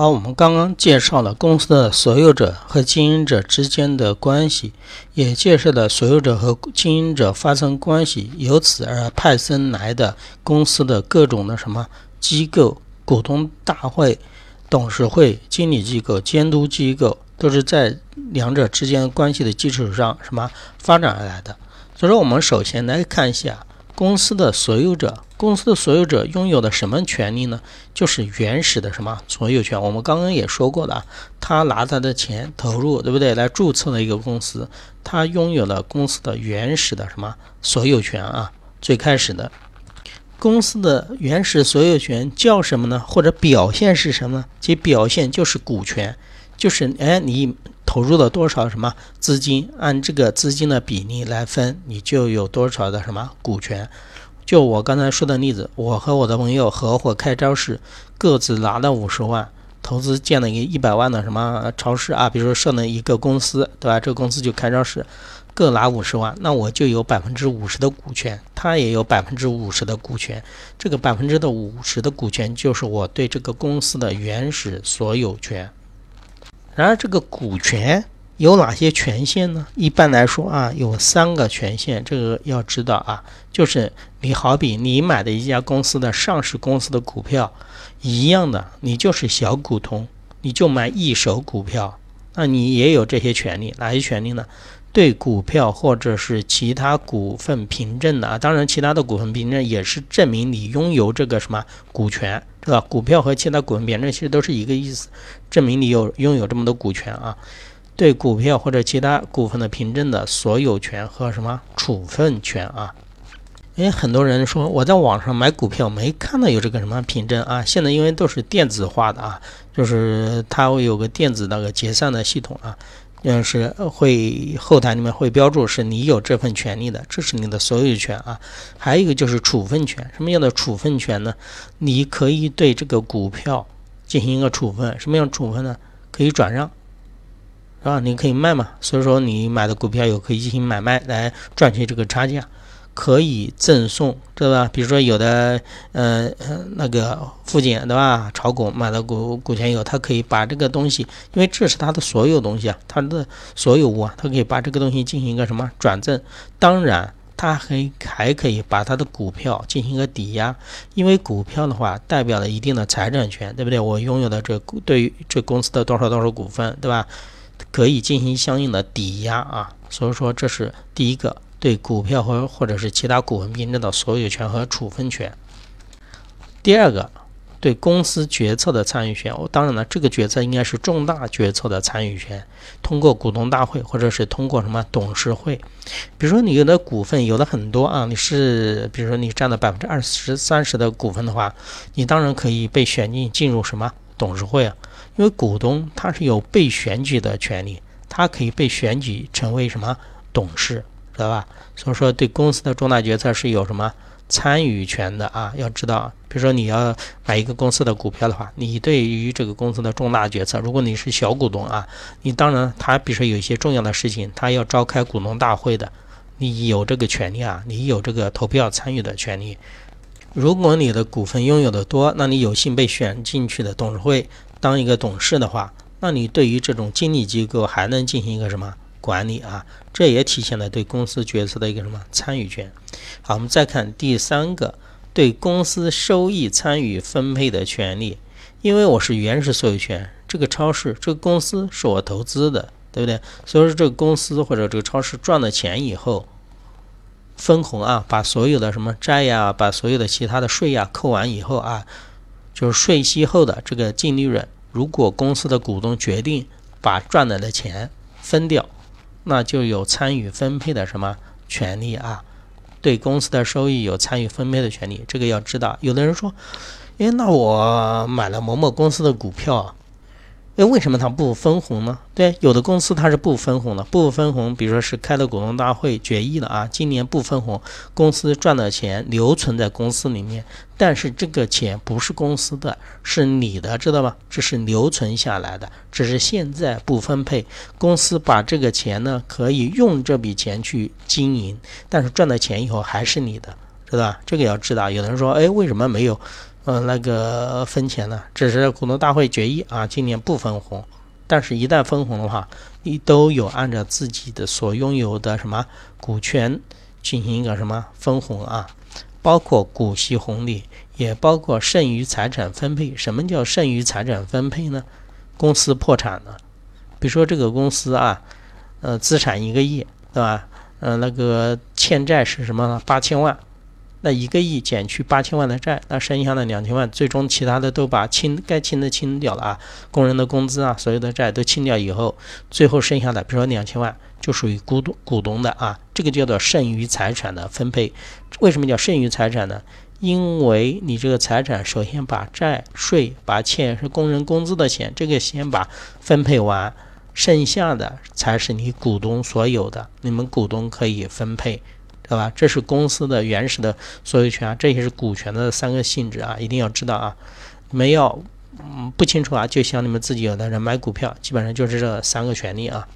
而，我们刚刚介绍了公司的所有者和经营者之间的关系，也介绍了所有者和经营者发生关系，由此而派生来的公司的各种的什么机构、股东大会、董事会、经理机构、监督机构，都是在两者之间关系的基础上什么发展而来的。所以说，我们首先来看一下。公司的所有者，公司的所有者拥有的什么权利呢？就是原始的什么所有权。我们刚刚也说过了，他拿他的钱投入，对不对？来注册了一个公司，他拥有了公司的原始的什么所有权啊？最开始的公司的原始所有权叫什么呢？或者表现是什么？其表现就是股权，就是哎你。投入了多少什么资金？按这个资金的比例来分，你就有多少的什么股权？就我刚才说的例子，我和我的朋友合伙开超市，各自拿了五十万，投资建了一个一百万的什么超市啊？比如说设了一个公司，对吧？这个公司就开超市，各拿五十万，那我就有百分之五十的股权，他也有百分之五十的股权。这个百分之的五十的股权，就是我对这个公司的原始所有权。然而，这个股权有哪些权限呢？一般来说啊，有三个权限，这个要知道啊，就是你好比你买的一家公司的上市公司的股票一样的，你就是小股东，你就买一手股票，那你也有这些权利。哪些权利呢？对股票或者是其他股份凭证的啊，当然其他的股份凭证也是证明你拥有这个什么股权，对吧？股票和其他股份凭证其实都是一个意思，证明你有拥有这么多股权啊。对股票或者其他股份的凭证的所有权和什么处分权啊？哎，很多人说我在网上买股票没看到有这个什么凭证啊，现在因为都是电子化的啊，就是它会有个电子那个结算的系统啊。嗯，是会后台里面会标注是你有这份权利的，这是你的所有权啊。还有一个就是处分权，什么样的处分权呢？你可以对这个股票进行一个处分，什么样处分呢？可以转让，是吧？你可以卖嘛，所以说你买的股票有可以进行买卖来赚取这个差价。可以赠送，对吧？比如说有的，呃，那个父亲，对吧？炒股买了股股权以后，他可以把这个东西，因为这是他的所有东西啊，他的所有物啊，他可以把这个东西进行一个什么转赠。当然，他还还可以把他的股票进行一个抵押，因为股票的话代表了一定的财产权，对不对？我拥有的这对于这公司的多少多少股份，对吧？可以进行相应的抵押啊。所以说，这是第一个。对股票或或者是其他股份凭证的所有权和处分权。第二个，对公司决策的参与权。我当然了，这个决策应该是重大决策的参与权，通过股东大会或者是通过什么董事会。比如说你有的股份有的很多啊，你是比如说你占了百分之二十三十的股份的话，你当然可以被选进进入什么董事会啊？因为股东他是有被选举的权利，他可以被选举成为什么董事。知道吧？所以说对公司的重大决策是有什么参与权的啊？要知道，比如说你要买一个公司的股票的话，你对于这个公司的重大决策，如果你是小股东啊，你当然他比如说有一些重要的事情，他要召开股东大会的，你有这个权利啊，你有这个投票参与的权利。如果你的股份拥有的多，那你有幸被选进去的董事会当一个董事的话，那你对于这种经理机构还能进行一个什么？管理啊，这也体现了对公司决策的一个什么参与权。好，我们再看第三个，对公司收益参与分配的权利。因为我是原始所有权，这个超市、这个公司是我投资的，对不对？所以说，这个公司或者这个超市赚了钱以后，分红啊，把所有的什么债呀，把所有的其他的税呀扣完以后啊，就是税息后的这个净利润，如果公司的股东决定把赚来的钱分掉。那就有参与分配的什么权利啊？对公司的收益有参与分配的权利，这个要知道。有的人说，诶，那我买了某某公司的股票。哎，为什么它不分红呢？对，有的公司它是不分红的，不分红，比如说是开了股东大会决议了啊，今年不分红，公司赚的钱留存在公司里面，但是这个钱不是公司的，是你的，知道吗？这是留存下来的，只是现在不分配，公司把这个钱呢可以用这笔钱去经营，但是赚的钱以后还是你的，知道吧？这个要知道。有的人说，哎，为什么没有？呃那个分钱呢，只是股东大会决议啊，今年不分红。但是，一旦分红的话，你都有按照自己的所拥有的什么股权进行一个什么分红啊，包括股息红利，也包括剩余财产分配。什么叫剩余财产分配呢？公司破产了，比如说这个公司啊，呃，资产一个亿，对吧？呃，那个欠债是什么？八千万。那一个亿减去八千万的债，那剩下的两千万，最终其他的都把清该清的清掉了啊，工人的工资啊，所有的债都清掉以后，最后剩下的，比如说两千万，就属于股东股东的啊，这个叫做剩余财产的分配。为什么叫剩余财产呢？因为你这个财产首先把债税把欠是工人工资的钱，这个先把分配完，剩下的才是你股东所有的，你们股东可以分配。对吧？这是公司的原始的所有权啊，这些是股权的三个性质啊，一定要知道啊。没有，嗯，不清楚啊，就像你们自己有的人买股票，基本上就是这三个权利啊。